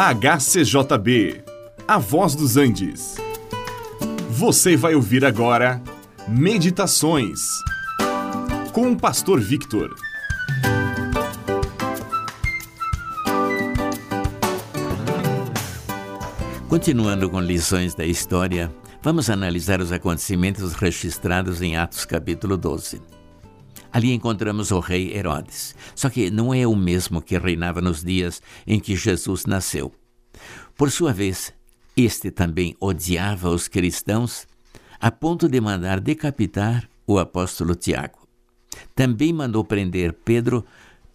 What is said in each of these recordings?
HCJB, A Voz dos Andes. Você vai ouvir agora Meditações com o Pastor Victor. Continuando com lições da história, vamos analisar os acontecimentos registrados em Atos capítulo 12. Ali encontramos o rei Herodes, só que não é o mesmo que reinava nos dias em que Jesus nasceu. Por sua vez, este também odiava os cristãos a ponto de mandar decapitar o apóstolo Tiago. Também mandou prender Pedro,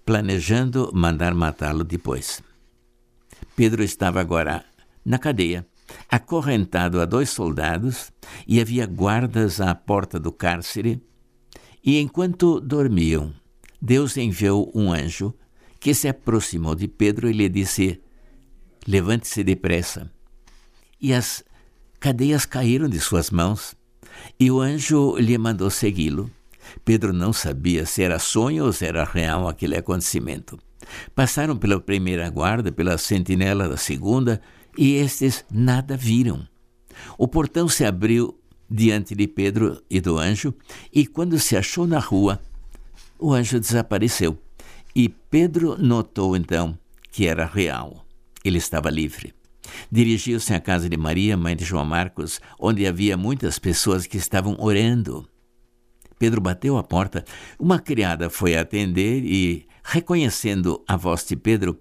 planejando mandar matá-lo depois. Pedro estava agora na cadeia, acorrentado a dois soldados, e havia guardas à porta do cárcere e enquanto dormiam, Deus enviou um anjo que se aproximou de Pedro e lhe disse: Levante-se depressa. E as cadeias caíram de suas mãos, e o anjo lhe mandou segui-lo. Pedro não sabia se era sonho ou se era real aquele acontecimento. Passaram pela primeira guarda, pela sentinela da segunda, e estes nada viram. O portão se abriu diante de Pedro e do anjo, e quando se achou na rua, o anjo desapareceu. E Pedro notou então que era real. Ele estava livre. Dirigiu-se à casa de Maria, mãe de João Marcos, onde havia muitas pessoas que estavam orando. Pedro bateu a porta. Uma criada foi atender e, reconhecendo a voz de Pedro,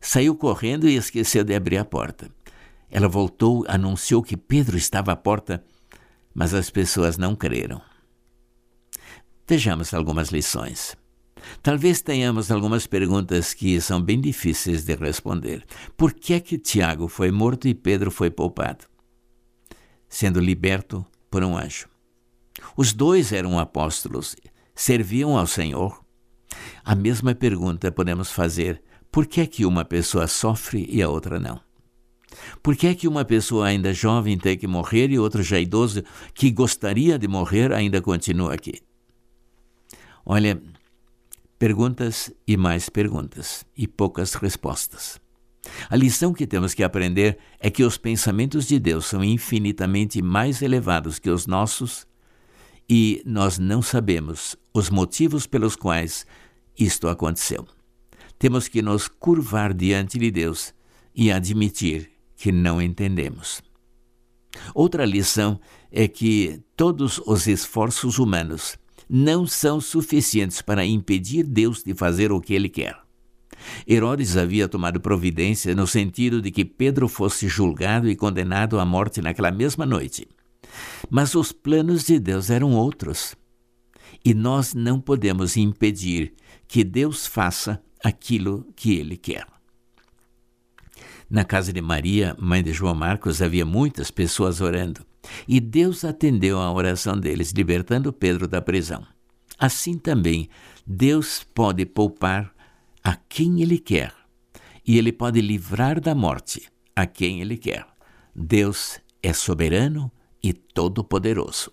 saiu correndo e esqueceu de abrir a porta. Ela voltou, anunciou que Pedro estava à porta mas as pessoas não creram. Vejamos algumas lições. Talvez tenhamos algumas perguntas que são bem difíceis de responder. Por que é que Tiago foi morto e Pedro foi poupado? Sendo liberto por um anjo. Os dois eram apóstolos, serviam ao Senhor. A mesma pergunta podemos fazer: por que é que uma pessoa sofre e a outra não? Por que é que uma pessoa ainda jovem tem que morrer e outra já idoso que gostaria de morrer ainda continua aqui? Olha, perguntas e mais perguntas e poucas respostas. A lição que temos que aprender é que os pensamentos de Deus são infinitamente mais elevados que os nossos e nós não sabemos os motivos pelos quais isto aconteceu. Temos que nos curvar diante de Deus e admitir que não entendemos. Outra lição é que todos os esforços humanos não são suficientes para impedir Deus de fazer o que ele quer. Herodes havia tomado providência no sentido de que Pedro fosse julgado e condenado à morte naquela mesma noite. Mas os planos de Deus eram outros. E nós não podemos impedir que Deus faça aquilo que ele quer. Na casa de Maria, mãe de João Marcos, havia muitas pessoas orando. E Deus atendeu à oração deles, libertando Pedro da prisão. Assim também, Deus pode poupar a quem Ele quer, e Ele pode livrar da morte a quem Ele quer. Deus é soberano e todo-poderoso.